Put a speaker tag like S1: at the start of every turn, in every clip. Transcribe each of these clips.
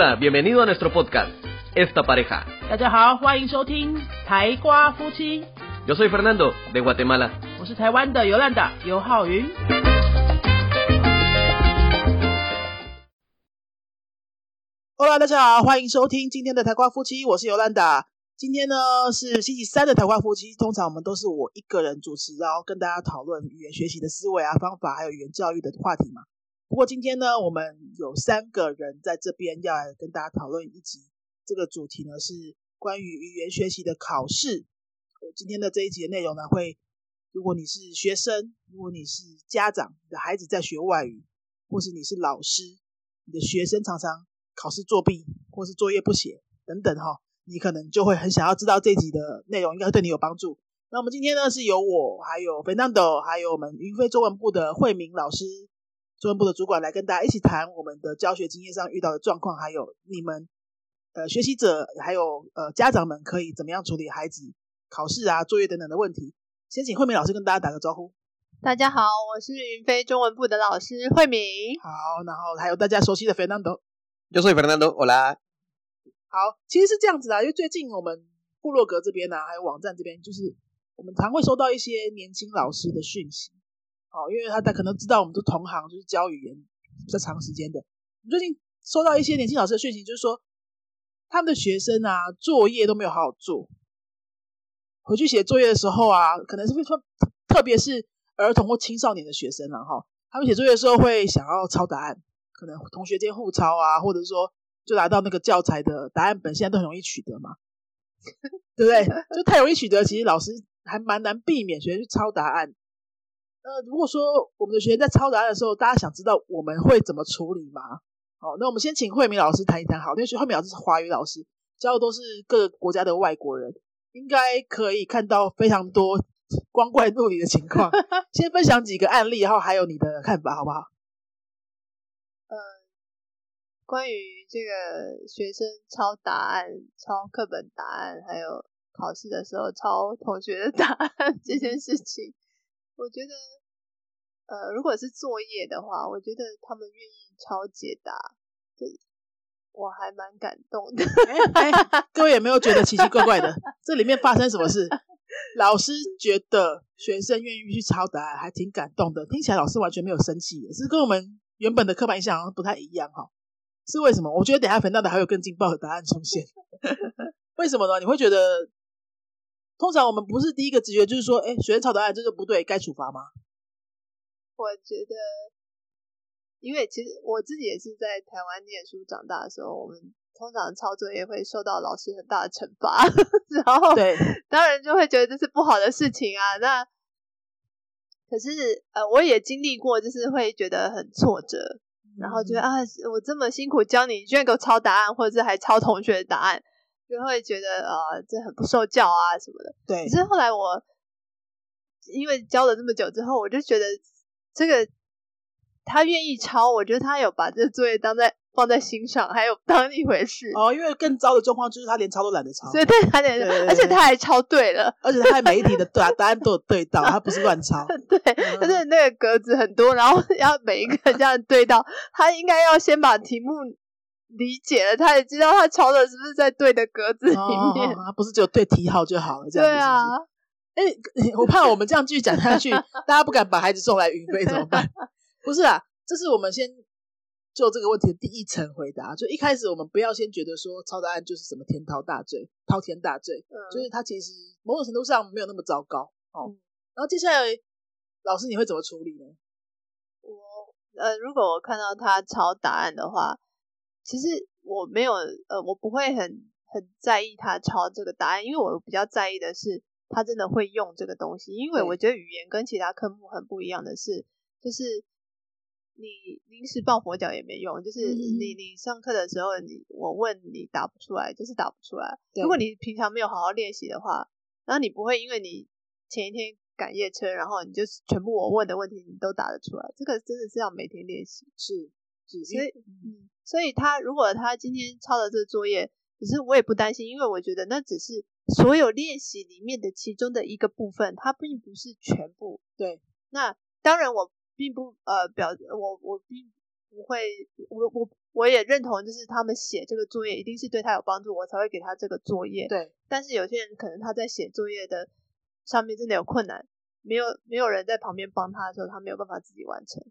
S1: Hola, bienvenido a nuestro podcast, Esta Pareja.
S2: 大家好，欢迎收听台瓜夫妻
S1: ，Yo soy Fernando, de Guatemala.
S2: 我是台湾的尤兰达尤浩云。Hello，大家好，欢迎收听今天的台瓜夫妻，我是尤兰达。今天呢是星期三的台瓜夫妻，通常我们都是我一个人主持，然后跟大家讨论语言学习的思维啊、方法，还有语言教育的话题嘛。不过今天呢，我们有三个人在这边要来跟大家讨论一集，这个主题呢是关于语言学习的考试。呃今天的这一集的内容呢，会如果你是学生，如果你是家长，你的孩子在学外语，或是你是老师，你的学生常常考试作弊，或是作业不写等等哈，你可能就会很想要知道这集的内容，应该对你有帮助。那我们今天呢是由我，还有 Fernando，还有我们云飞中文部的慧明老师，中文部的主管来跟大家一起谈我们的教学经验上遇到的状况，还有你们呃学习者还有呃家长们可以怎么样处理孩子考试啊、作业等等的问题。先请慧敏老师跟大家打个招呼。
S3: 大家好，我是云飞中文部的老师慧敏。
S2: 好，然后还有大家熟悉的 Fernando。
S1: Yo soy Fernando, hola.
S2: 好，其实是这样子啊，因为最近我们部落格这边呢、啊，还有网站这边，就是我们常会收到一些年轻老师的讯息，哦，因为他他可能知道我们是同行，就是教语言比较长时间的。最近收到一些年轻老师的讯息，就是说他们的学生啊，作业都没有好好做，回去写作业的时候啊，可能是会特特别是儿童或青少年的学生啊，哈，他们写作业的时候会想要抄答案，可能同学间互抄啊，或者说就拿到那个教材的答案本，现在都很容易取得嘛，对不对？就太容易取得，其实老师还蛮难避免学生去抄答案。呃，如果说我们的学员在抄答案的时候，大家想知道我们会怎么处理吗？好，那我们先请慧明老师谈一谈好，因为慧明老师是华语老师，教的都是各个国家的外国人，应该可以看到非常多 光怪陆离的情况。先分享几个案例，然后还有你的看法，好不好？
S3: 关于这个学生抄答案、抄课本答案，还有考试的时候抄同学的答案 这件事情，我觉得，呃，如果是作业的话，我觉得他们愿意抄解答，这我还蛮感动的。
S2: 各位有没有觉得奇奇怪怪的？这里面发生什么事？老师觉得学生愿意去抄答案，还挺感动的。听起来老师完全没有生气，是跟我们原本的刻板印象好像不太一样哈。是为什么？我觉得等下粉到的还有更劲爆的答案出现。为什么呢？你会觉得，通常我们不是第一个直觉就是说，哎，学生抄答案这个不对，该处罚吗？
S3: 我觉得，因为其实我自己也是在台湾念书长大的时候，我们通常抄作业会受到老师很大的惩罚，然后
S2: 对，
S3: 当然就会觉得这是不好的事情啊。那可是呃，我也经历过，就是会觉得很挫折，然后觉得、啊，我这么辛苦教你，你居然给我抄答案，或者是还抄同学的答案，就会觉得呃，这很不受教啊什么的。
S2: 对
S3: 可，是后来我因为教了这么久之后，我就觉得这个他愿意抄，我觉得他有把这个作业当在放在心上，还有当一回事。
S2: 哦，因为更糟的状况就是他连抄都懒得抄，
S3: 所以对他
S2: 连
S3: 而且他还抄对了，
S2: 而且他还每一题的答答案都有对到，他不是乱抄。
S3: 对，而且那个格子很多，然后要每一个这样对到，他应该要先把题目理解了，他也知道他抄的是不是在对的格子里
S2: 哦
S3: 面。
S2: 哦哦不是只有对题号就好了，这样子
S3: 对啊，
S2: 哎、我怕我们这样继续讲下去，大家不敢把孩子送来云飞怎么办？不是啊，这是我们先就这个问题的第一层回答。就一开始我们不要先觉得说抄答案就是什么天滔大罪、滔天大罪，
S3: 嗯
S2: 就是他其实某种程度上没有那么糟糕哦。
S3: 嗯
S2: 然后接下来，老师你会怎么处理呢？
S3: 我呃，如果我看到他抄答案的话，其实我没有呃，我不会很很在意他抄这个答案，因为我比较在意的是他真的会用这个东西。因为我觉得语言跟其他科目很不一样的是，就是你临时抱佛脚也没用，就是
S2: 嗯
S3: 你你上课的时候，你我问你答不出来，就是答不出来。如果你平常没有好好练习的话，然后你不会因为你前一天赶夜车，然后你就全部我问的问题你都答得出来，这个真的是要每天练习。
S2: 是是，
S3: 所以，嗯，所以他如果他今天抄的这个作业，可是我也不担心，因为我觉得那只是所有练习里面的其中的一个部分，它并不是全部。
S2: 对，
S3: 那当然我并不呃表我我并不会，我我我也认同，就是他们写这个作业一定是对他有帮助，我才会给他这个作业。
S2: 对，
S3: 但是有些人可能他在写作业的上面真的有困难，没有没有人在旁边帮他的时候，他没有办法自己完成，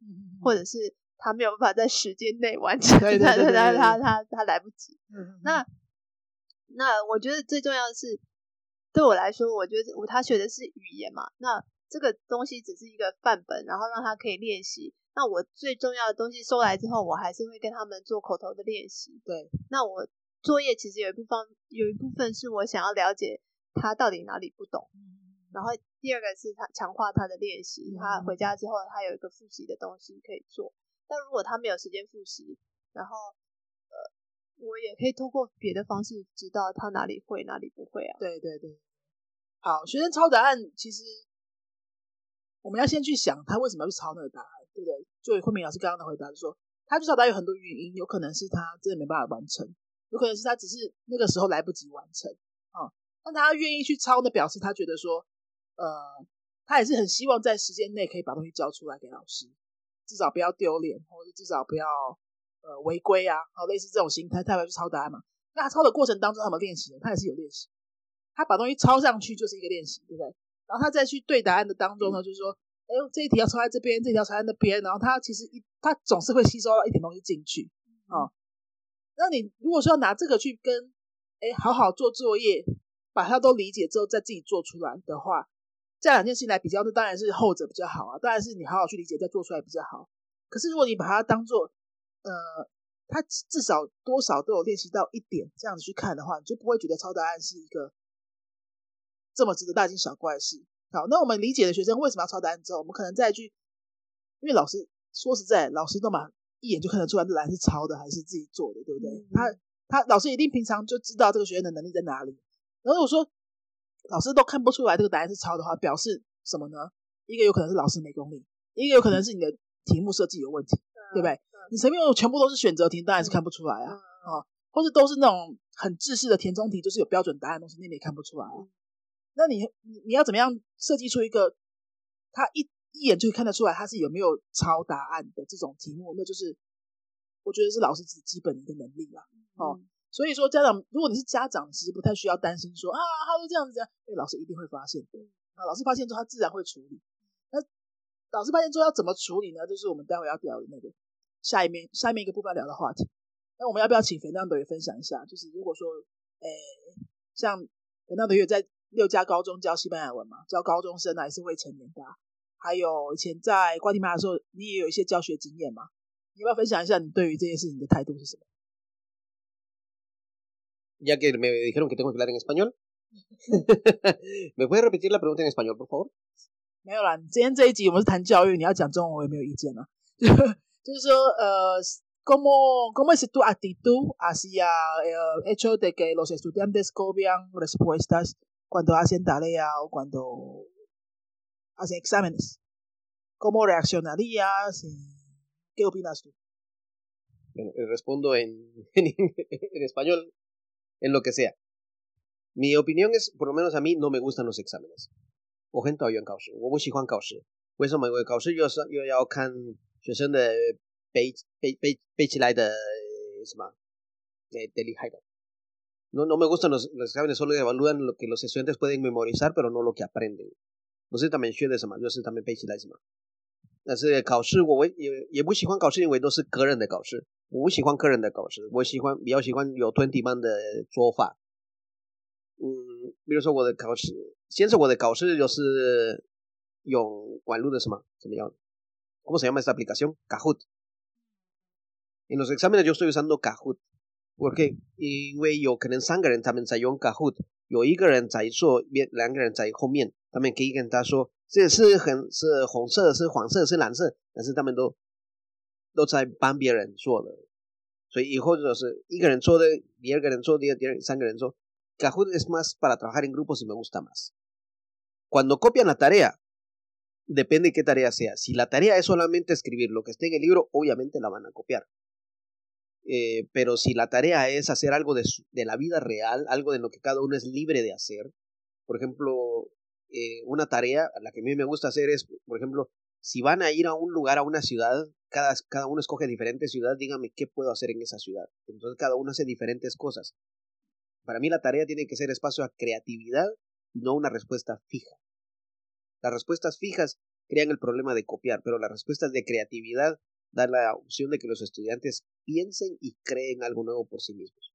S3: 或者是他没有办法在时间内完成，
S2: 对对对对
S3: 他他他他来不及。
S2: 嗯
S3: 那那我觉得最重要的是，对我来说，我觉得我他学的是语言嘛，那这个东西只是一个范本，然后让他可以练习。那我最重要的东西收来之后，我还是会跟他们做口头的练习。
S2: 对，
S3: 那我作业其实有一部分有一部分是我想要了解他到底哪里不懂，然后第二个是他强化他的练习，他回家之后他有一个复习的东西可以做。但如果他没有时间复习，然后呃，我也可以通过别的方式知道他哪里会哪里不会啊。
S2: 对对对，好，学生抄答案，其实我们要先去想他为什么要去抄那个答案，对不对？就慧敏老师刚刚的回答，就说他去抄答案有很多原因，有可能是他真的没办法完成，有可能是他只是那个时候来不及完成啊。那他愿意去抄呢，表示他觉得说，呃，他也是很希望在时间内可以把东西交出来给老师，至少不要丢脸，或者至少不要呃违规啊，好类似这种心态，他才会去抄答案嘛。那他抄的过程当中，他有没有练习呢？他也是有练习。他把东西抄上去就是一个练习，对不对？然后他再去对答案的当中呢，就是说，哎呦，这一题要抄在这边，这一条抄在那边，然后他其实一他总是会吸收到一点东西进去啊、哦。那你如果说要拿这个去跟哎好好做作业，把它都理解之后再自己做出来的话，这两件事情来比较，那当然是后者比较好啊，当然是你好好去理解再做出来比较好。可是如果你把它当做呃，他至少多少都有练习到一点，这样子去看的话，你就不会觉得抄答案是一个。这么值得大惊小怪的事。好，那我们理解的学生为什么要抄答案之后，我们可能再去，因为老师说实在，老师都嘛一眼就看得出来这答案是抄的还是自己做的，对不对？
S3: 嗯、
S2: 他他老师一定平常就知道这个学生的能力在哪里。然后我说老师都看不出来这个答案是抄的话，表示什么呢？一个有可能是老师没功力，一个有可能是你的题目设计有问题，
S3: 嗯、
S2: 对不对？你前面有全部都是选择题，当然是看不出来啊，啊、哦，或者都是那种很制式的填充题，就是有标准答案的东西，那你也看不出来啊。那你你你要怎么样设计出一个他一一眼就看得出来他是有没有抄答案的这种题目？那就是我觉得是老师自己基本的一个能力啦。哦，
S3: 嗯、
S2: 所以说家长，如果你是家长，其实不太需要担心说啊，他都这样子这样，因为老师一定会发现的。啊，老师发现之后，他自然会处理。那老师发现之后要怎么处理呢？就是我们待会要聊的那个下一面下面一个部分聊的话题。那我们要不要请肥亮德也分享一下？就是如果说，诶，像肥亮德也在。六家高中教西班牙文嘛，教高中生还是未成年的、啊，还有以前在瓜地马拉的时候，你也有一些教学经验嘛？你要不要分享一下你对于这件事情的态度是什么？
S1: Ya que me dijeron que tengo que hablar en español, ¿me puedes repetir la pregunta en español, por favor?
S2: 没有啦，今天这一集我们是谈教育，你要讲中文我也没有意见啊。就是说，呃，cómo cómo es tu actitud hacia el hecho de que los estudiantes copian respuestas cuando hacen tarea o cuando hacen exámenes. ¿Cómo reaccionarías? ¿Qué opinas tú?
S1: Bueno, respondo en, en, en, español, En lo que sea. Mi opinión es, por lo menos a mí, no me gustan los exámenes. 我很讨厌考试，我不喜欢考试。为什么？因为考试又是又要看学生的背背背背起来的什么，的的厉害的。No, no me gustan los, los exámenes, solo evalúan lo que los estudiantes pueden memorizar, pero no lo que aprenden. 不是他们学的什么，就是他们背起来什么。但是考试我也也不喜欢考试，因为都是个人的考试。我不喜欢个人的考试，我喜欢比较喜欢有 twenty 班的做法。嗯，比如说我的考试，先是我的考试就是用网络的什么怎么样？¿Cómo se llama esta aplicación? Kahoot. En los exámenes yo estoy usando Kahoot. Porque 因为有可能三个人他们在用 Kahoot，有一个人在做，两个人在后面，他们可以跟他说这是很是红色，是黄色，是蓝色，但是他们都都在帮别人做了，所以以后就是一个人做的，第二个人做，第二第二三个人做。Kahoot es más para trabajar en grupos y me gusta más. Cuando copian la tarea, depende qué tarea sea. Si la tarea es solamente escribir lo que esté en el libro, obviamente la van a copiar. Eh, pero si la tarea es hacer algo de, su, de, la vida real, algo de lo que cada uno es libre de hacer, por ejemplo, eh, una tarea, la que a mí me gusta hacer es, por ejemplo, si van a ir a un lugar, a una ciudad, cada, cada uno escoge diferente ciudad, dígame qué puedo hacer en esa ciudad. Entonces cada uno hace diferentes cosas. Para mí la tarea tiene que ser espacio a creatividad y no una respuesta fija. Las respuestas fijas crean el problema de copiar, pero las respuestas de creatividad dan la opción de que los estudiantes piensen y creen algo nuevo por sí mismos.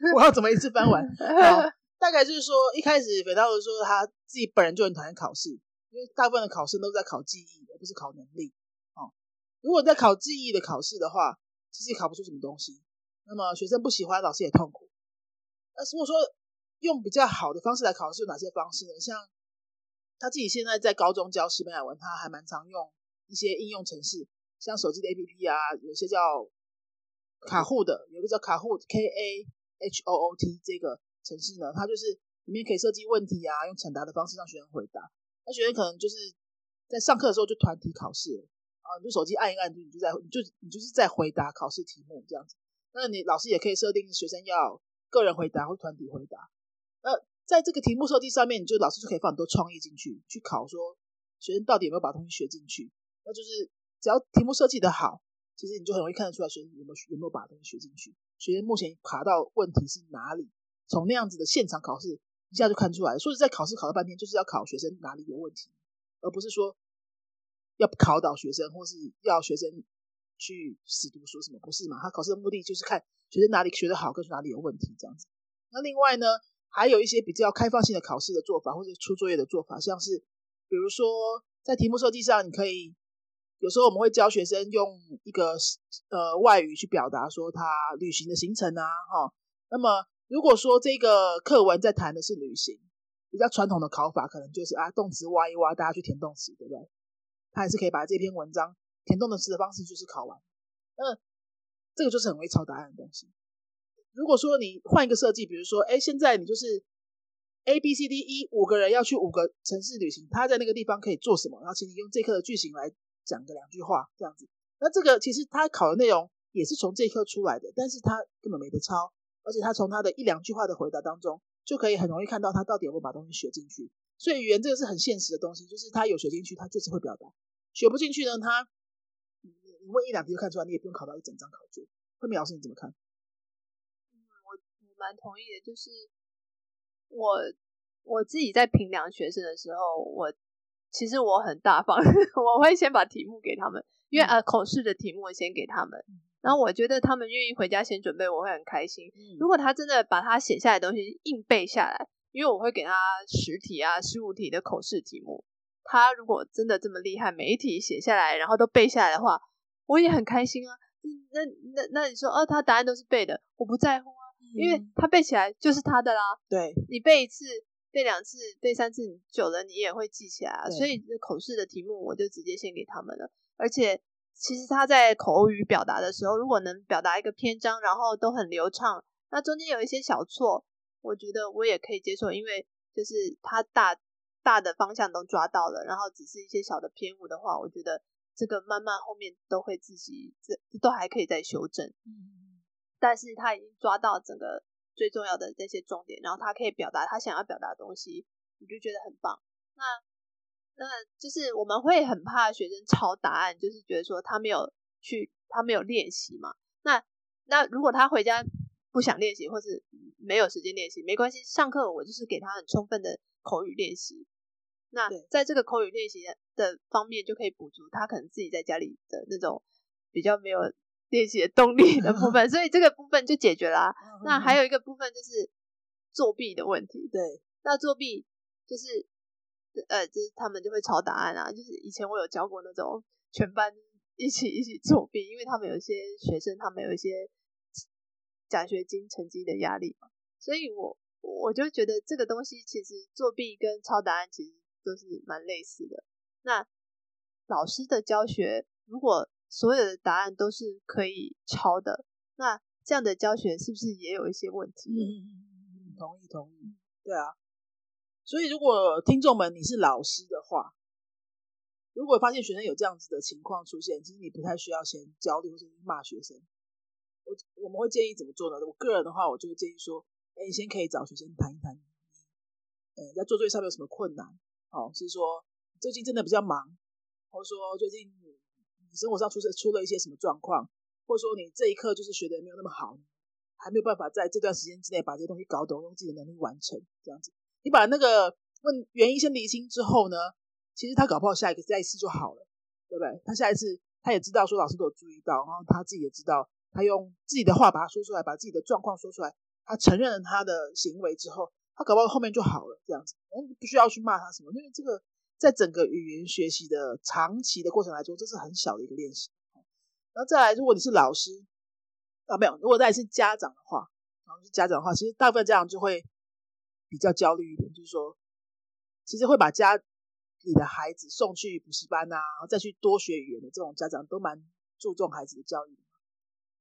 S2: 我要怎么一次翻完？好，大概就是说，一开始肥皂说他自己本人就很讨厌考试，因为大部分的考试都在考记忆，而不是考能力。哦，如果在考记忆的考试的话，其实也考不出什么东西。那么学生不喜欢，老师也痛苦。那如果说用比较好的方式来考试，有哪些方式呢？像他自己现在在高中教西班牙文，他还蛮常用一些应用程式，像手机的 APP 啊，有些叫卡户的，有个叫卡户 K A H O O T 这个程式呢，它就是里面可以设计问题啊，用抢答的方式让学生回答。那学生可能就是在上课的时候就团体考试啊，你就手机按一按，就你就在你就你就是在回答考试题目这样子。那你老师也可以设定学生要个人回答或团体回答。那在这个题目设计上面，你就老师就可以放很多创意进去，去考说学生到底有没有把东西学进去。那就是只要题目设计的好。其实你就很容易看得出来学生有没有有没有把东西学进去，学生目前卡到问题是哪里，从那样子的现场考试一下就看出来。说是在考试考了半天，就是要考学生哪里有问题，而不是说要考倒学生或是要学生去死读书什么，不是嘛？他考试的目的就是看学生哪里学得好，跟哪里有问题这样子。那另外呢，还有一些比较开放性的考试的做法，或者出作业的做法，像是比如说在题目设计上，你可以。有时候我们会教学生用一个呃外语去表达说他旅行的行程啊，哈。那么如果说这个课文在谈的是旅行，比较传统的考法可能就是啊动词挖一挖，大家去填动词，对不对？他还是可以把这篇文章填动词的方式就是考完。那这个就是很会抄答案的东西。如果说你换一个设计，比如说，哎，现在你就是 A B C D E 五个人要去五个城市旅行，他在那个地方可以做什么？然后请你用这课的句型来。讲个两句话这样子，那这个其实他考的内容也是从这一课出来的，但是他根本没得抄，而且他从他的一两句话的回答当中，就可以很容易看到他到底有没有把东西学进去。所以语言这个是很现实的东西，就是他有学进去，他就是会表达；学不进去呢，他你你问一两题就看出来，你也不用考到一整张考卷。慧敏老师你怎么看？
S3: 我我蛮同意的，就是我我自己在评量学生的时候，我。其实我很大方，我会先把题目给他们，因为呃口试的题目先给他们，然后我觉得他们愿意回家先准备，我会很开心。如果他真的把他写下来的东西硬背下来，因为我会给他十题啊、十五题的口试题目，他如果真的这么厉害，每一题写下来，然后都背下来的话，我也很开心啊。那那那你说哦，他答案都是背的，我不在乎啊，因为他背起来就是他的啦。
S2: 对
S3: 你背一次。背两次、背三次，久了你也会记起来啊。所以口试的题目我就直接献给他们了。而且其实他在口语表达的时候，如果能表达一个篇章，然后都很流畅，那中间有一些小错，我觉得我也可以接受，因为就是他大大的方向都抓到了，然后只是一些小的偏误的话，我觉得这个慢慢后面都会自己这都还可以再修正。嗯，但是他已经抓到整个。最重要的那些重点，然后他可以表达他想要表达的东西，你就觉得很棒。那那就是我们会很怕学生抄答案，就是觉得说他没有去，他没有练习嘛。那那如果他回家不想练习，或是没有时间练习，没关系，上课我就是给他很充分的口语练习。那在这个口语练习的方面，就可以补足他可能自己在家里的那种比较没有。练习的动力的部分，所以这个部分就解决了。那还有一个部分就是作弊的问题。
S2: 对，
S3: 那作弊就是呃，就是他们就会抄答案啊。就是以前我有教过那种全班一起一起作弊，因为他们有一些学生，他们有一些奖学金成绩的压力嘛。所以我我就觉得这个东西其实作弊跟抄答案其实都是蛮类似的。那老师的教学如果所有的答案都是可以抄的，那这样的教学是不是也有一些问题？
S2: 嗯，同意同意，对啊。所以如果听众们你是老师的话，如果发现学生有这样子的情况出现，其实你不太需要先焦虑或者骂学生。我我们会建议怎么做呢？我个人的话，我就会建议说，哎，你先可以找学生谈一谈，呃，在做作业上面有什么困难？哦，是说最近真的比较忙，或者说最近你生活上出出了一些什么状况，或者说你这一刻就是学的没有那么好，还没有办法在这段时间之内把这些东西搞懂，用自己的能力完成这样子。你把那个问原因先理清之后呢，其实他搞不好下一个下一次就好了，对不对？他下一次他也知道说老师都有注意到，然后他自己也知道，他用自己的话把它说出来，把自己的状况说出来，他承认了他的行为之后。他搞不好后面就好了，这样子，嗯，不需要去骂他什么，因为这个在整个语言学习的长期的过程来说，这是很小的一个练习。然后再来，如果你是老师啊，没有，如果再是家长的话，然后是家长的话，其实大部分家长就会比较焦虑一点，就是说，其实会把家里的孩子送去补习班啊，然后再去多学语言的这种家长，都蛮注重孩子的教育，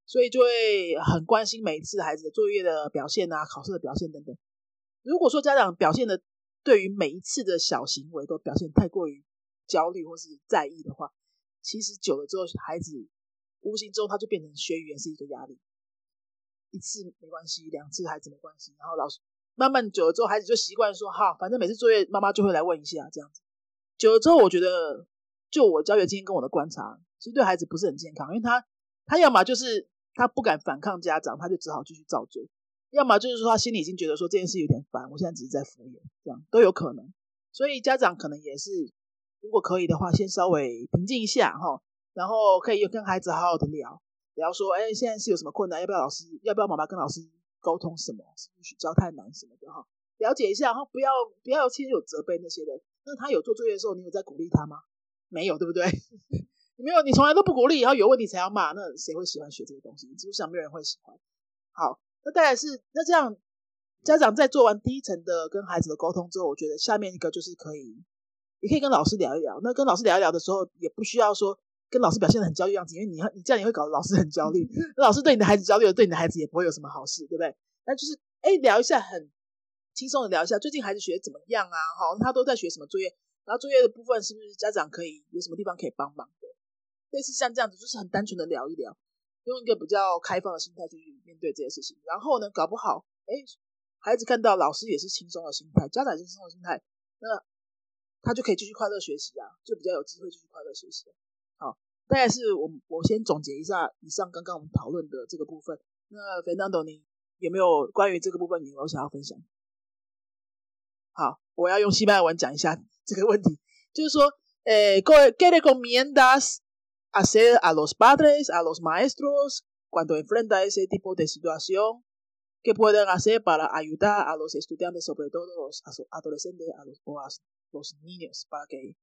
S2: 所以就会很关心每一次孩子的作业的表现啊，考试的表现等等。如果说家长表现的对于每一次的小行为都表现太过于焦虑或是在意的话，其实久了之后，孩子无形中他就变成学语言是一个压力。一次没关系，两次孩子没关系，然后老师慢慢久了之后，孩子就习惯说：“哈，反正每次作业妈妈就会来问一下这样子。”久了之后，我觉得就我教学经验跟我的观察，其实对孩子不是很健康，因为他他要么就是他不敢反抗家长，他就只好继续照做。要么就是说他心里已经觉得说这件事有点烦，我现在只是在敷衍，这样都有可能。所以家长可能也是，如果可以的话，先稍微平静一下哈，然后可以跟孩子好好的聊聊说，哎，现在是有什么困难？要不要老师？要不要妈妈跟老师沟通什么？是不是教太难什么的哈？了解一下，然后不要不要先有责备那些的。那他有做作业的时候，你有在鼓励他吗？没有，对不对？没有，你从来都不鼓励，然后有问题才要骂，那谁会喜欢学这个东西？基本上没有人会喜欢。好。那当然是，那这样家长在做完第一层的跟孩子的沟通之后，我觉得下面一个就是可以，也可以跟老师聊一聊。那跟老师聊一聊的时候，也不需要说跟老师表现的很焦虑样子，因为你你这样也会搞得老师很焦虑，老师对你的孩子焦虑了，对你的孩子也不会有什么好事，对不对？那就是哎聊一下，很轻松的聊一下，最近孩子学的怎么样啊？好，他都在学什么作业？然后作业的部分是不是家长可以有什么地方可以帮忙的？类似像这样子，就是很单纯的聊一聊。用一个比较开放的心态去面对这些事情，然后呢，搞不好，哎，孩子看到老师也是轻松的心态，家长也是轻松的心态，那他就可以继续快乐学习啊，就比较有机会继续快乐学习。好，大概是我我先总结一下以上刚刚我们讨论的这个部分。那 Fernando，你有没有关于这个部分你有想要分享？好，我要用西班牙文讲一下这个问题，就是说，诶，各位 get recomendas。hacer a los padres, a los maestros, cuando enfrenta ese tipo de situación, que pueden hacer para ayudar a los estudiantes, sobre todo los adolescentes a los, o a los niños, para que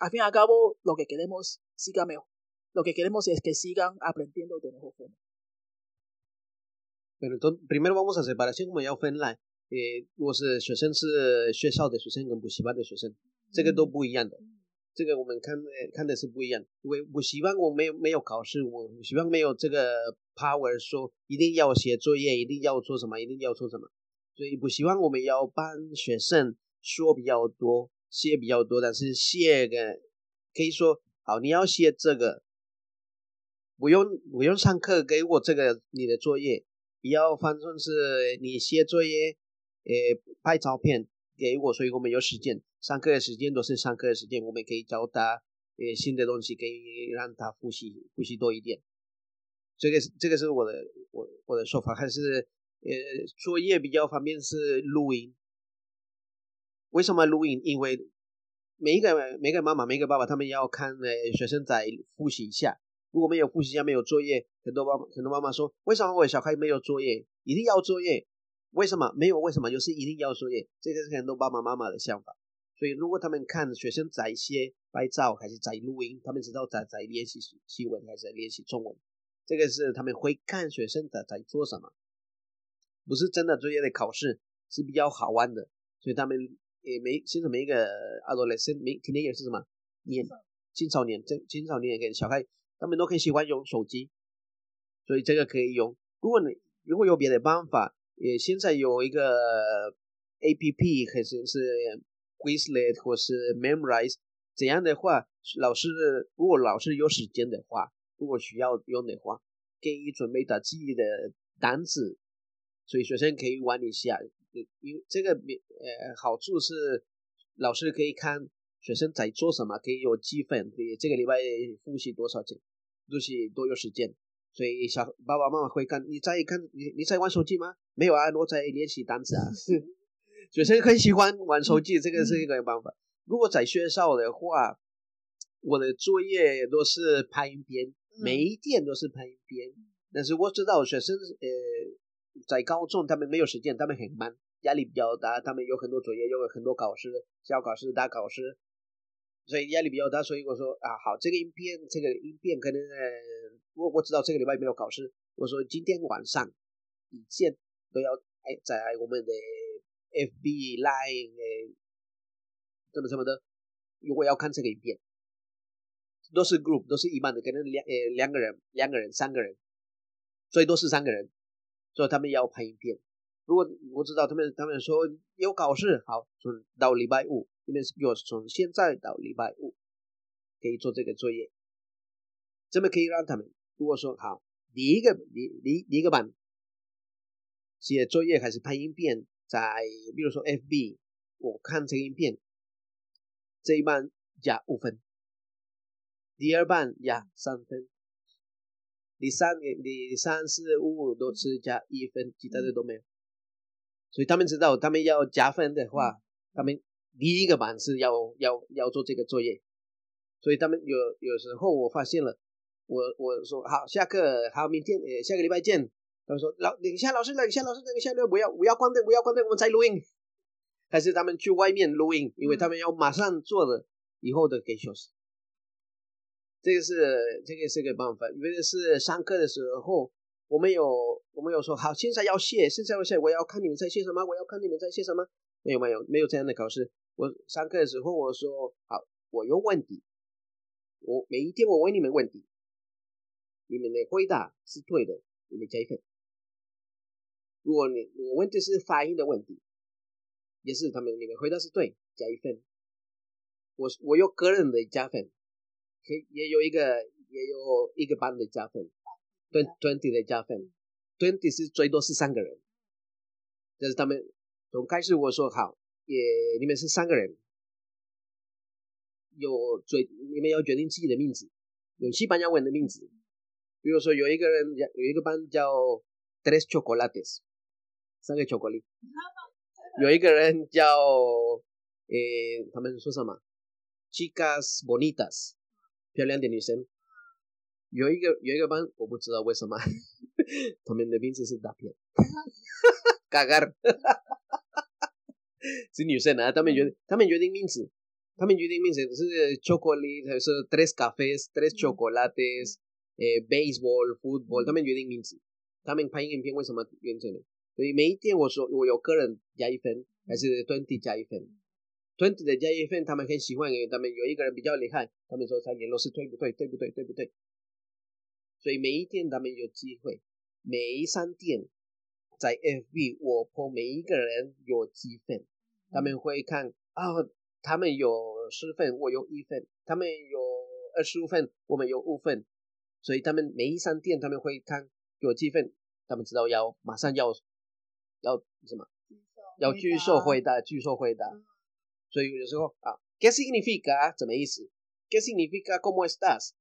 S2: al fin y al cabo lo que queremos siga mejor. Lo que queremos es que sigan aprendiendo de mejor forma.
S1: Pero entonces, primero vamos a separación como ya fue en la, eh, 如果是学生是学校的学生跟补习班的学生，这个都不一样的。 这个我们看的看的是不一样，因为我希望我没有没有考试，我希望没有这个 power 说一定要写作业，一定要做什么，一定要做什么，所以不希望我们要帮学生说比较多，写比较多，但是写个可以说好，你要写这个，不用不用上课给我这个你的作业，你要反正是你写作业，呃，拍照片给我，所以我们有时间。上课的时间都是上课的时间，我们可以教他呃新的东西，可以让他复习复习多一点。这个是这个是我的我我的说法，还是呃作业比较方便是录音。为什么录音？因为每一个每个妈妈每个爸爸他们要看呃学生在复习一下，如果没有复习一下没有作业，很多爸很多妈妈说为什么我小孩没有作业？一定要作业？为什么没有？为什么就是一定要作业？这个是很多爸爸妈妈的想法。所以，如果他们看学生在写拍照还是在录音，他们知道在在练习新闻还是在练习中文，这个是他们会看学生的在做什么，不是真的作业的考试，是比较好玩的。所以他们也没现在每一个阿拉伯生没天天也是什么年青少年，这青少年跟小孩，他们都很喜欢用手机，所以这个可以用。如果你如果有别的办法，也现在有一个 A P P 还是是。Quizlet 或是 Memrise 这样的话，老师如果老师有时间的话，如果需要用的话，可以准备打记忆的单子，所以学生可以玩一下。因这个呃好处是老师可以看学生在做什么，可以有积分，可以这个礼拜复习多少钱，复习多有时间。所以小爸爸妈妈会看，你在看你你在玩手机吗？没有啊，我在练习单词啊。学生很喜欢玩手机，这个是一个办法。如果在学校的话，我的作业都是拍影片，每一天都是拍影片。但是我知道学生呃在高中他们没有时间，他们很忙，压力比较大，他们有很多作业，有很多考试，小考试、大考试，所以压力比较大。所以我说啊，好，这个影片，这个影片可能呃，我我知道这个礼拜没有考试，我说今天晚上以前都要哎在我们的 FB Line 诶怎么怎么的，如果要看这个影片，都是 group，都是一般的，可能两呃两个人、两个人、三个人。所以都是三个人，所以他们要拍影片。如果我知道他们，他们说有考试，好，从到礼拜五，因为有从现在到礼拜五可以做这个作业，这么可以让他们。如果说好，第一个，第第第一个班写作业还是拍影片，在比如说 FB，我看这个影片，这一半加五分，第二半加三分。第三、第三、四、五都是加一分，其他的都没有。所以他们知道，他们要加分的话，他们第一个班是要要要做这个作业。所以他们有有时候我发现了，我我说好下课，好明天呃下个礼拜见。他们说老等一下老师等一下老师等一下不要不要关灯不要关灯我们再录音。还是他们去外面录音，因为他们要马上做的以后的给休息。这个是这个是个办法，因为是上课的时候，我们有我们有说好，现在要写，现在要写，我要看你们在写什么，我要看你们在写什么，没有没有没有这样的考试。我上课的时候我说好，我有问题，我每一天我问你们问题，你们的回答是对的，你们加一分。如果你我问的是发音的问题，也是他们你们回答是对，加一分。我我有个人的加分。也也有一个也有一个班的加分，twenty 的。加分，twenty 是最多是三个人，但是他们从开始我说好，也你们是三个人，有最你们要决定自己的名字，用西班牙文的名字，比如说有一个人有一个班叫 tres chocolates，三个巧克力，有一个人叫诶他们说什么，chicas bonitas。漂亮的女生，有一个有一个班，我不知道为什么，他们的名字是大片，嘎嘎，是女生啊，他们决他们决定名字，他们决定名字是巧克力，还是 tres cafés tres chocolates，诶，baseball football，他们决定名字，他们拍影片为什么原这的？所以每一天我说我有个人加一分，还是 twenty 加一分。twenty 的加一份，他们很喜欢，因为他们有一个人比较厉害，他们说他联络是对不对？对不对？对不对？所以每一天他们有机会，每一三天在 FB 我破每一个人有积分，他们会看啊，他们有十分，我有一分，他们有二十五分，我们有五分，所以他们每一商店他们会看有积分，他们知道要马上要要什么，要举手回答，举手回答。所以有时候啊，¿qué significa？怎么意思？¿qué significa cómo estás？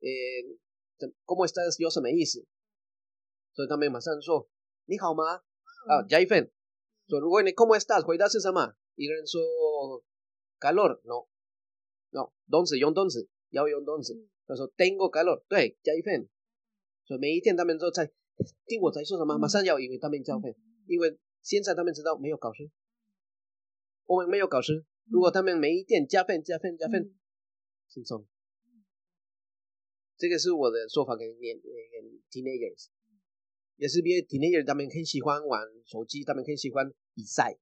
S1: 呃，¿cómo estás？有什么意思？所以他们马上说你好吗？啊，加一份。说如果你 ¿cómo estás？回答是什么？一个人说 calor，no，no，动词用动词，要用动词。他说 tengo calor，对，加一份。所以每一天他们都在听我在说什么，马上要以为他们交费，因为现在他们知道没有考试。我们没有考试，如果他们每一天加分、加分、加分，轻松。这个是我的说法给年给 teenagers，也是别 teenagers 他们很喜欢玩手机，他们很喜欢比赛，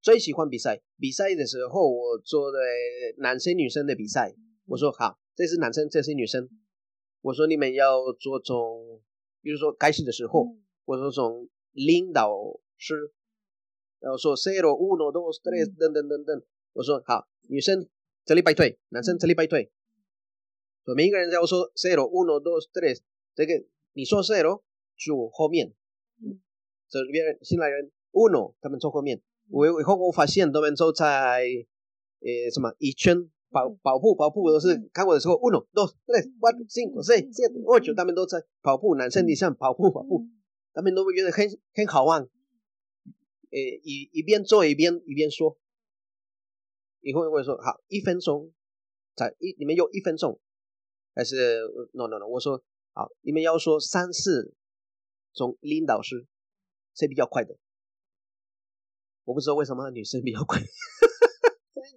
S1: 最喜欢比赛。比赛的时候，我做的男生女生的比赛，我说好，这是男生，这是女生。我说你们要做从，比如说开始的时候，我说从领导是。然后说 zero uno dos tres 等等等等，我说好，女生这里摆腿，男生这里摆腿。所以每一个人要说 zero uno dos tres，这个你说 zero 就后面，这边新来人 uno 他们坐后面。我以后我发现他们坐在呃什么一圈跑
S2: 嗯
S1: 跑步跑步都是看我的时候，uno dos tres cuatro cinco seis siete ocho，他们都在跑步，男生女生跑步跑步，
S2: 嗯
S1: 他们都会觉得很很好玩。呃，一一边做一边一边说，以后会说好一分钟，才一你们用一分钟，还是 no no no，我说好，你们要说三四从领导师，谁比较快的？我不知道为什么女生比较快。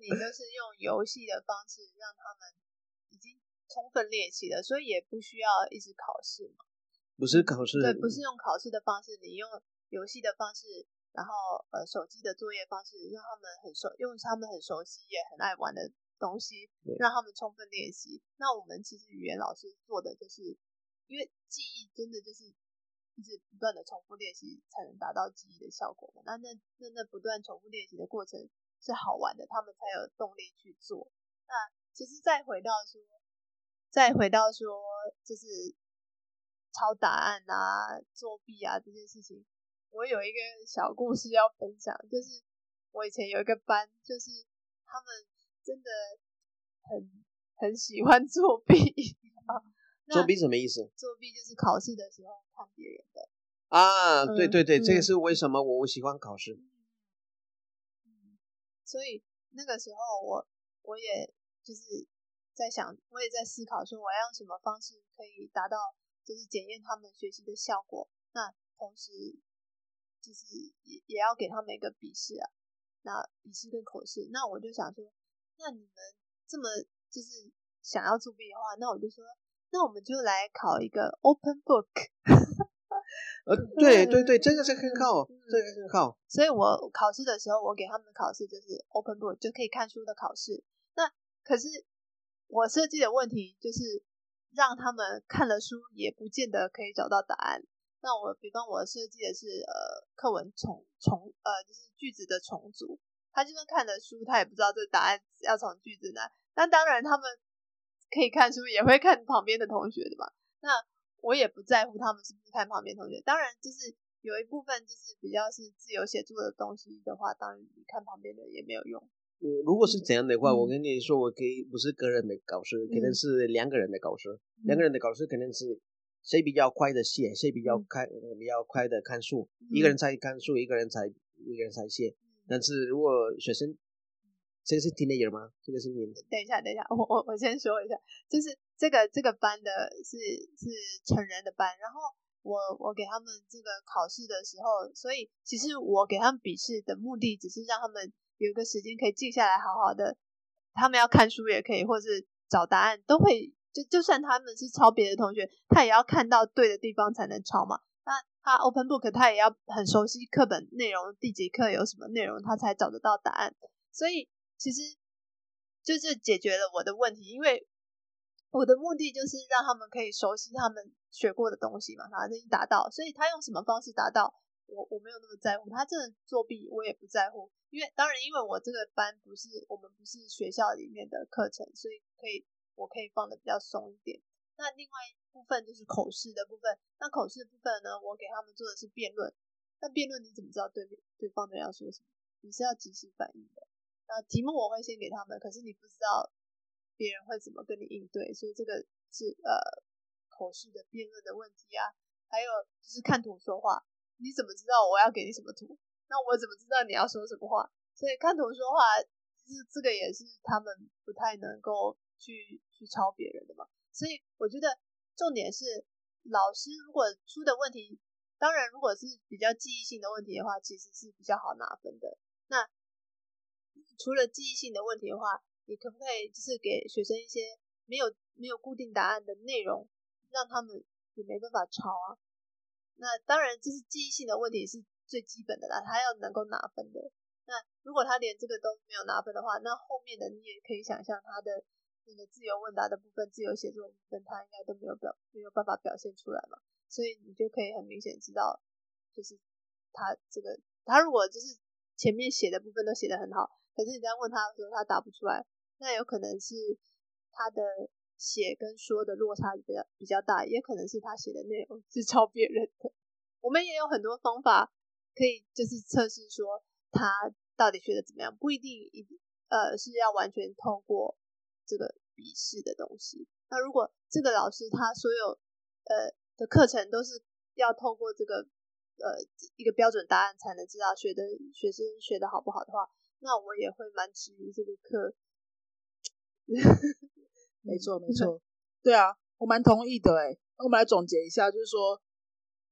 S3: 你就是用游戏的方式让他们已经充分练习了，所以也不需要一直考试嘛。
S1: 不是考试，
S3: 对，不是用考试的方式，你用游戏的方式，然后呃手机的作业方式，让他们很熟，用他们很熟悉也很爱玩的东西，让他们充分练习。那我们其实语言老师做的就是，因为记忆真的就是一直不断的重复练习才能达到记忆的效果嘛。那那那那不断重复练习的过程是好玩的，他们才有动力去做。那其实再回到说，再回到说，就是抄答案啊、作弊啊这件事情，我有一个小故事要分享，就是我以前有一个班，就是他们真的很很喜欢作弊。
S1: 作弊什么意思
S3: 作弊就是考试的时候看别人的，
S1: 啊？对
S3: 嗯
S1: 对对，这个
S3: 嗯
S1: 是为什么我喜欢考试。
S3: 所以那个时候我我也就是在想，我也在思考说我要用什么方式可以达到就是检验他们学习的效果，那同时就是也也要给他们一个笔试啊，那笔试跟口试，那我就想说，那你们这么就是想要作弊的话，那我就说，那我们就来考一个 open book。
S1: 呃，对对对，这个是很好，
S3: 嗯
S1: 这个很好。
S3: 所以我考试的时候，我给他们的考试就是 open book，就可以看书的考试。那可是我设计的问题就是让他们看了书也不见得可以找到答案。那我比方我设计的是呃课文重重呃就是句子的重组，他就算看了书，他也不知道这答案要从句子哪。那当然他们可以看书，也会看旁边的同学的嘛。那我也不在乎他们是不是看旁边同学，当然就是有一部分就是比较是自由写作的东西的话，当然你看旁边的也没有用。
S1: 嗯，如果是这样的话，
S3: 嗯
S1: 我跟你说，我可以不是个人的考试，可能
S3: 嗯
S1: 是两个人的考试。两个人的考试可能是谁比较快的写，谁比较
S3: 嗯
S1: 快、呃比较快的看书，一个人在看书，一个人在一个人在写。但是如果学生，这个是 teenager 吗？这个是年
S3: 等一下，等一下，我我我先说一下，就是这个这个班的是是成人的班，然后我我给他们这个考试的时候，所以其实我给他们笔试的目的只是让他们有一个时间可以静下来，好好的，他们要看书也可以，或是找答案都会，就就算他们是抄别的同学，他也要看到对的地方才能抄嘛。那他 open book 他也要很熟悉课本内容，第几课有什么内容，他才找得到答案。所以其实就是解决了我的问题，因为我的目的就是让他们可以熟悉他们学过的东西嘛，他已经达到，所以他用什么方式达到，我我没有那么在乎。他真的作弊，我也不在乎，因为当然，因为我这个班不是我们不是学校里面的课程，所以可以我可以放的比较松一点。那另外一部分就是口试的部分，那口试的部分呢，我给他们做的是辩论。那辩论你怎么知道对面对方的要说什么？你是要及时反应的。那题目我会先给他们，可是你不知道别人会怎么跟你应对，所以这个是呃口试的辩论的问题啊。还有就是看图说话，你怎么知道我要给你什么图？那我怎么知道你要说什么话？所以看图说话，是这个也是他们不太能够去去抄别人的嘛。所以我觉得重点是老师如果出的问题，当然如果是比较记忆性的问题的话，其实是比较好拿分的。那除了记忆性的问题的话，你可不可以就是给学生一些没有没有固定答案的内容，让他们也没办法抄啊？那当然，这是记忆性的问题是最基本的啦，他要能够拿分的。那如果他连这个都没有拿分的话，那后面的你也可以想象他的那个自由问答的部分、自由写作部分，他应该都没有表没有办法表现出来嘛。所以你就可以很明显知道，就是他这个他如果就是前面写的部分都写得很好，可是你在问他的时候他答不出来，那有可能是他的写跟说的落差比较比较大，也可能是他写的内容是抄别人的。我们也有很多方法可以就是测试说他到底学的怎么样，不一定一呃是要完全透过这个笔试的东西。那如果这个老师他所有呃的课程都是要透过这个呃一个标准答案才能知道学的学生学的好不好的话，那我也会蛮质疑这个课。
S2: 没错，没 错，对啊，我蛮同意的。哎，那我们来总结一下，就是说，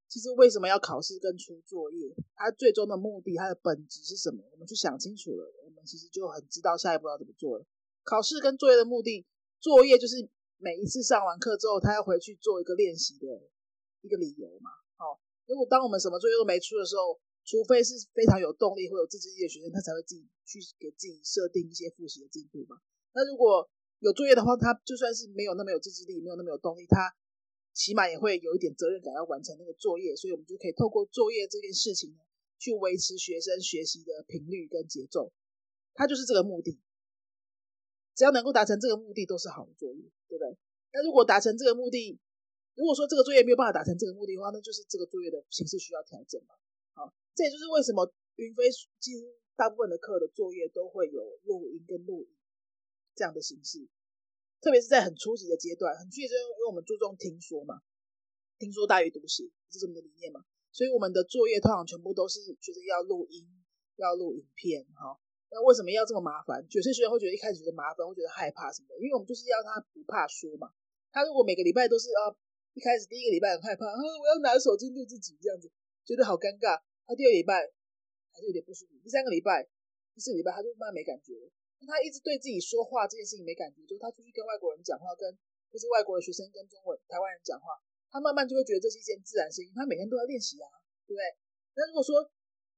S2: 其实为什么要考试跟出作业？它最终的目的，它的本质是什么？我们去想清楚了，我们其实就很知道下一步要怎么做了。考试跟作业的目的，作业就是每一次上完课之后，他要回去做一个练习的一个理由嘛。好，如果当我们什么作业都没出的时候，除非是非常有动力或有自制力的学生，他才会自己去给自己设定一些复习的进度嘛。那如果有作业的话，他就算是没有那么有自制力，没有那么有动力，他起码也会有一点责任感要完成那个作业。所以，我们就可以透过作业这件事情呢，去维持学生学习的频率跟节奏。它就是这个目的。只要能够达成这个目的，都是好的作业，对不对？那如果达成这个目的，如果说这个作业没有办法达成这个目的的话，那就是这个作业的形式需要调整嘛。这也就是为什么云飞几乎大部分的课的作业都会有录音跟录影。这样的形式，特别是在很初级的阶段，很初级阶段，因为我们注重听说嘛，听说大于读写，是这么的理念嘛，所以我们的作业通常全部都是觉得要录音，要录影片，哈，那为什么要这么麻烦？有些学生会觉得一开始觉得麻烦，会觉得害怕什么的，因为我们就是要他不怕说嘛，他如果每个礼拜都是啊，一开始第一个礼拜很害怕，啊，我要拿手机录自己这样子，觉得好尴尬，他第二礼拜还是有点不舒服，第三个礼拜、第四个礼拜他就慢慢没感觉了。他一直对自己说话这件事情没感觉，就是他出去跟外国人讲话，跟就是外国的学生跟中文台湾人讲话，他慢慢就会觉得这是一件自然事情。他每天都要练习啊，对不对？那如果说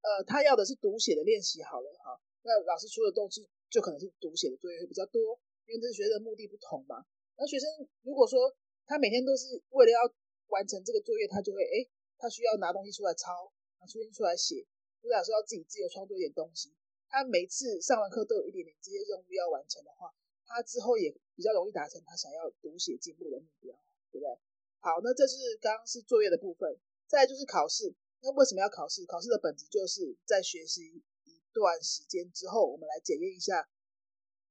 S2: 呃他要的是读写的练习好了哈，那老师出的东西就可能是读写的作业会比较多，因为这是学生的目的不同嘛。那学生如果说他每天都是为了要完成这个作业，他就会哎他需要拿东西出来抄，拿书出来写，或者说要自己自由创作一点东西。他每次上完课都有一点点这些任务要完成的话，他之后也比较容易达成他想要读写进步的目标，对不对？好，那这是刚刚是作业的部分，再就是考试。那为什么要考试？考试的本质就是在学习一段时间之后，我们来检验一下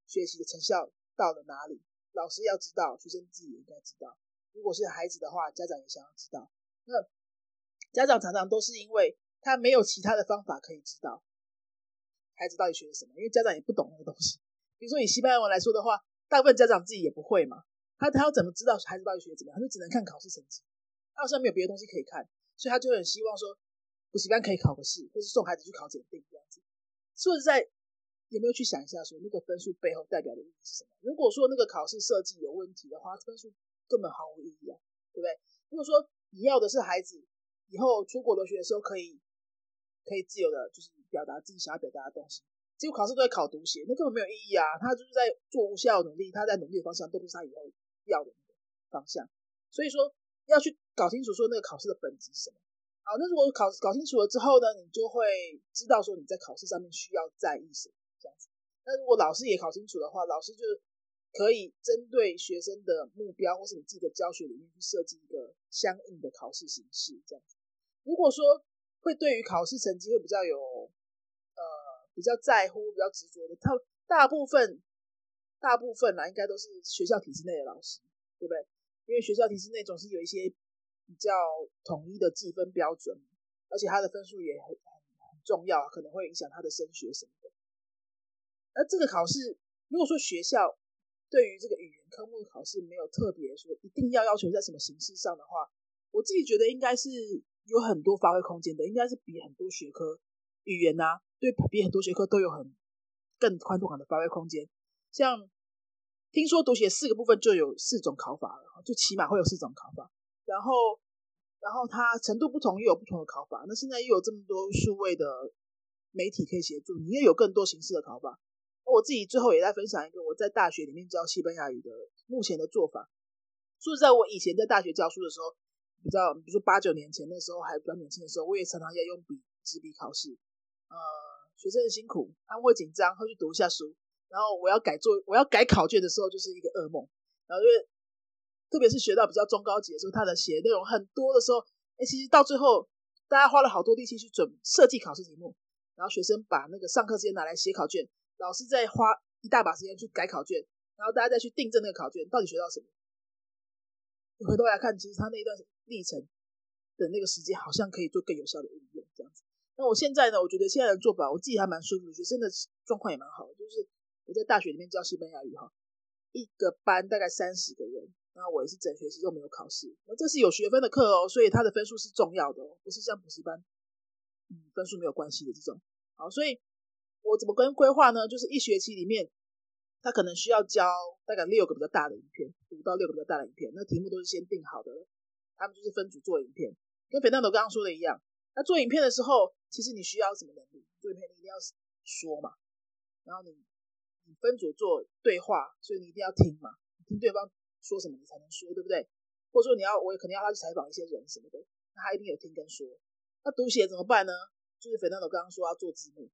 S2: 学习的成效到了哪里。老师要知道，学生自己也应该知道。如果是孩子的话，家长也想要知道。那家长常常都是因为他没有其他的方法可以知道。孩子到底学了什么？因为家长也不懂那个东西。比如说以西班牙文来说的话，大部分家长自己也不会嘛。他他要怎么知道孩子到底学怎么样？他就只能看考试成绩。他好像没有别的东西可以看，所以他就很希望说补习班可以考个试，或是送孩子去考检定这样子。说实在，有没有去想一下说那个分数背后代表的意义是什么？如果说那个考试设计有问题的话，分数根本毫无意义啊，对不对？如果说你要的是孩子以后出国留学的时候可以可以自由的，就是。表达自己想要表达的东西，结果考试都在考读写，那根本没有意义啊！他就是在做无效努力，他在努力的方向都不是他以后要的那个方向。所以说要去搞清楚说那个考试的本质是什么。好，那如果考搞清楚了之后呢，你就会知道说你在考试上面需要在意什么这样子。那如果老师也考清楚的话，老师就可以针对学生的目标或是你自己的教学里面去设计一个相应的考试形式这样子。如果说会对于考试成绩会比较有呃。比较在乎、比较执着的，他大部分、大部分啦，应该都是学校体制内的老师，对不对？因为学校体制内总是有一些比较统一的计分标准，而且他的分数也很很很重要，可能会影响他的升学什么的。而这个考试，如果说学校对于这个语言科目考试没有特别说一定要要求在什么形式上的话，我自己觉得应该是有很多发挥空间的，应该是比很多学科语言啊。对比很多学科都有很更宽度感的发挥空间，像听说读写四个部分就有四种考法了，就起码会有四种考法。然后，然后它程度不同又有不同的考法。那现在又有这么多数位的媒体可以协助，你也有更多形式的考法。我自己最后也在分享一个我在大学里面教西班牙语的目前的做法。说实在，我以前在大学教书的时候，比较比如说八九年前那时候还比较年轻的时候，我也常常要用笔纸笔考试，呃。学生很辛苦，他们会紧张，会去读一下书。然后我要改作，我要改考卷的时候，就是一个噩梦。然后因为特别是学到比较中高级的时候，他的写内容很多的时候，哎，其实到最后大家花了好多力气去准设计考试题目，然后学生把那个上课时间拿来写考卷，老师再花一大把时间去改考卷，然后大家再去订正那个考卷，到底学到什么？你回头来看，其实他那一段历程的那个时间，好像可以做更有效的运用，这样子。那我现在呢，我觉得现在的做法，我自己还蛮舒服的，学生的状况也蛮好。就是我在大学里面教西班牙语哈，一个班大概三十个人，然后我也是整学期都没有考试，那这是有学分的课哦，所以它的分数是重要的哦，不是像补习班，嗯，分数没有关系的这种。好，所以我怎么跟规划呢？就是一学期里面，他可能需要教大概六个比较大的影片，五到六个比较大的影片，那题目都是先定好的，他们就是分组做影片，跟肥蛋头刚刚说的一样。那做影片的时候，其实你需要什么能力？做影片你一定要说嘛，然后你你分组做对话，所以你一定要听嘛，听对方说什么你才能说，对不对？或者说你要我也肯定要他去采访一些人什么的，那他一定有听跟说。那读写怎么办呢？就是肥蛋头刚刚说要做字幕，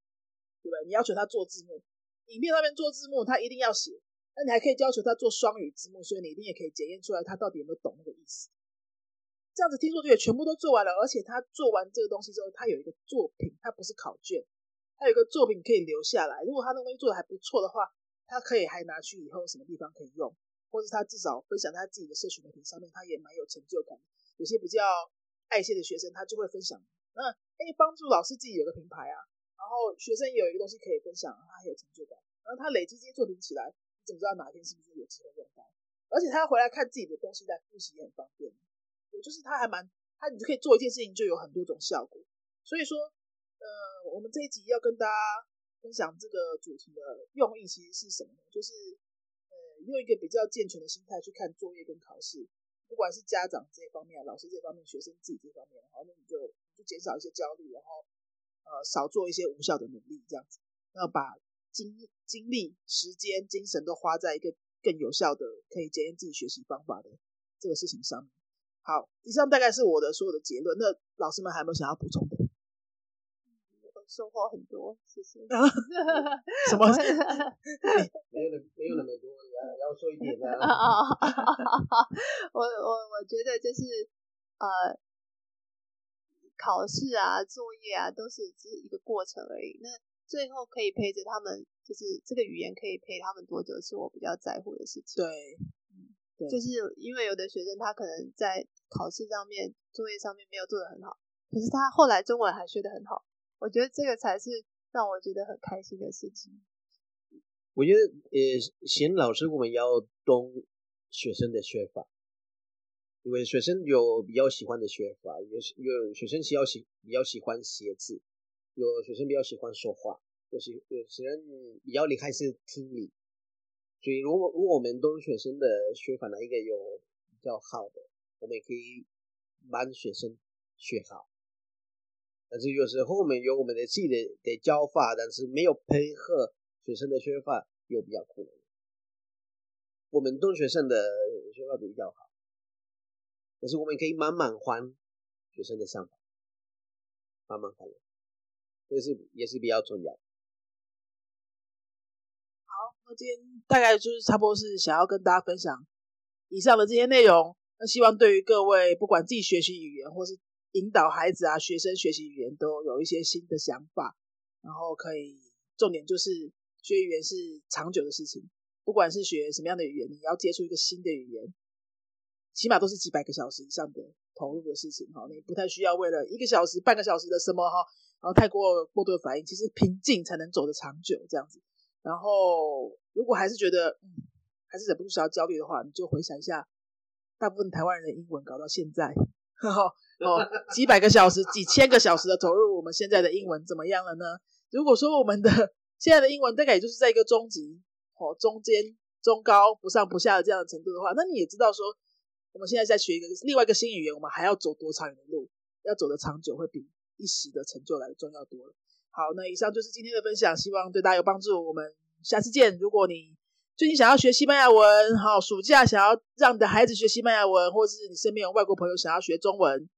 S2: 对不对？你要求他做字幕，影片上面做字幕，他一定要写。那你还可以要求他做双语字幕，所以你一定也可以检验出来他到底有没有懂那个意思。这样子听说就也全部都做完了，而且他做完这个东西之后，他有一个作品，他不是考卷，他有一个作品可以留下来。如果他那个东西做的还不错的话，他可以还拿去以后什么地方可以用，或者他至少分享他自己的社群媒体上面，他也蛮有成就感。有些比较爱惜的学生，他就会分享，那哎帮助老师自己有个品牌啊，然后学生有一个东西可以分享，他很有成就感。然后他累积这些作品起来，你怎么知道哪天是不是有机会用到？而且他回来看自己的东西再复习也很方便。就是他还蛮他，你就可以做一件事情，就有很多种效果。所以说，呃，我们这一集要跟大家分享这个主题的用意，其实是什么呢？就是呃，用一个比较健全的心态去看作业跟考试，不管是家长这方面、老师这方面、学生自己这方面，然后那你就就减少一些焦虑，然后呃，少做一些无效的努力，这样子，要把精精力、时间、精神都花在一个更有效的、可以检验自己学习方法的这个事情上面。好，以上大概是我的所有的结论。那老师们还有没有想要补充的？
S3: 收获很多，谢谢。
S2: 什么？
S1: 没有了，没有那么多，要要说一点的。
S3: 我我我觉得就是呃，考试啊、作业啊，都是只是一个过程而已。那最后可以陪着他们，就是这个语言可以陪他们多久，是我比较在乎的事情。
S2: 对。
S3: 就是因为有的学生他可能在考试上面、作业上面没有做的很好，可是他后来中文还学得很好，我觉得这个才是让我觉得很开心的事情。
S1: 我觉得呃，贤老师我们要懂学生的学法，因为学生有比较喜欢的学法，有有学生比较喜比较喜欢写字，有学生比较喜欢说话，有些有些人比较厉害是听力。所以，如果如果我们懂学生的学法哪一个有比较好的，我们也可以帮学生学好。但是有时候我们有我们的自己的的教法，但是没有配合学生的学法，又比较困难。我们懂学生的学法比较好，可是我们可以慢慢还学生的想法，慢慢还，这是也是比较重要。
S2: 好，那今天大概就是差不多是想要跟大家分享以上的这些内容。那希望对于各位不管自己学习语言，或是引导孩子啊学生学习语言，都有一些新的想法。然后可以重点就是学语言是长久的事情，不管是学什么样的语言，你要接触一个新的语言，起码都是几百个小时以上的投入的事情哈。你不太需要为了一个小时、半个小时的什么哈，然后太过过度的反应，其实平静才能走得长久这样子。然后，如果还是觉得嗯，还是忍不住想要焦虑的话，你就回想一下，大部分台湾人的英文搞到现在，哈哦，几百个小时、几千个小时的投入，我们现在的英文怎么样了呢？如果说我们的现在的英文大概也就是在一个中级、哦中间、中高不上不下的这样的程度的话，那你也知道说，我们现在在学一个另外一个新语言，我们还要走多长的路，要走的长久，会比一时的成就来的重要多了。好，那以上就是今天的分享，希望对大家有帮助。我们下次见。如果你最近想要学西班牙文，好，暑假想要让你的孩子学西班牙文，或是你身边有外国朋友想要学中文，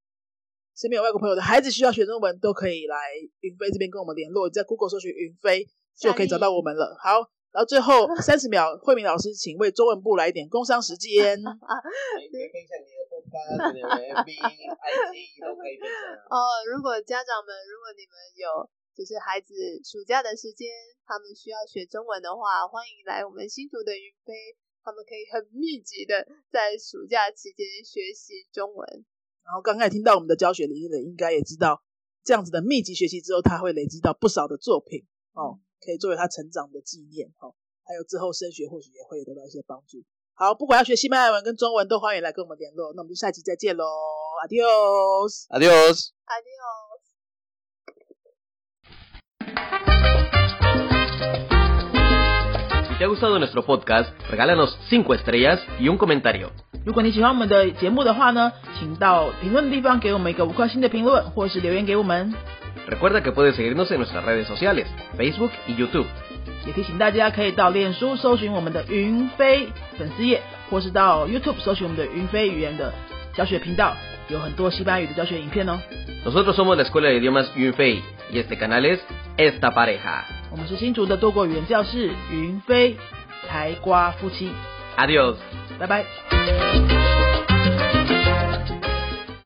S2: 身边有外国朋友的孩子需要学中文，都可以来云飞这边跟我们联络。你在 Google 搜寻云飞就可以找到我们了。好，然后最后三十秒，慧敏老师，请为中文部来一点工商时间。
S3: 哦，如果家长们，如果你们有。就是孩子暑假的时间，他们需要学中文的话，欢迎来我们新竹的云飞，他们可以很密集的在暑假期间学习中文。
S2: 然后刚才听到我们的教学理念的，应该也知道，这样子的密集学习之后，他会累积到不少的作品哦，可以作为他成长的纪念哦。还有之后升学或许也会得到一些帮助。好，不管要学西班牙文跟中文，都欢迎来跟我们联络。那我们就下期再见喽，Adios。
S4: Adiós.
S3: Adiós。
S1: Si te ha gustado nuestro podcast, regálanos 5 estrellas y un comentario.
S2: 如果你喜欢我们的节目的话呢，请到评论地方给我们一个五颗星的评论，或是留言给我们。
S1: Recuerda que puedes seguirnos en nuestras redes sociales, Facebook y YouTube.
S2: 也提醒大家可以到脸书搜寻我们的云飞粉丝页，或是到 YouTube 搜寻我们的云飞语言的教学频道， 有很多西班牙语的教学影片哦。
S1: Nosotros somos la Escuela de Idiomas Yunfei y este canal es Esta Pareja.
S2: 我们是新竹的多国语言教室云飞台瓜夫妻
S1: ，Adiós.
S2: 拜拜。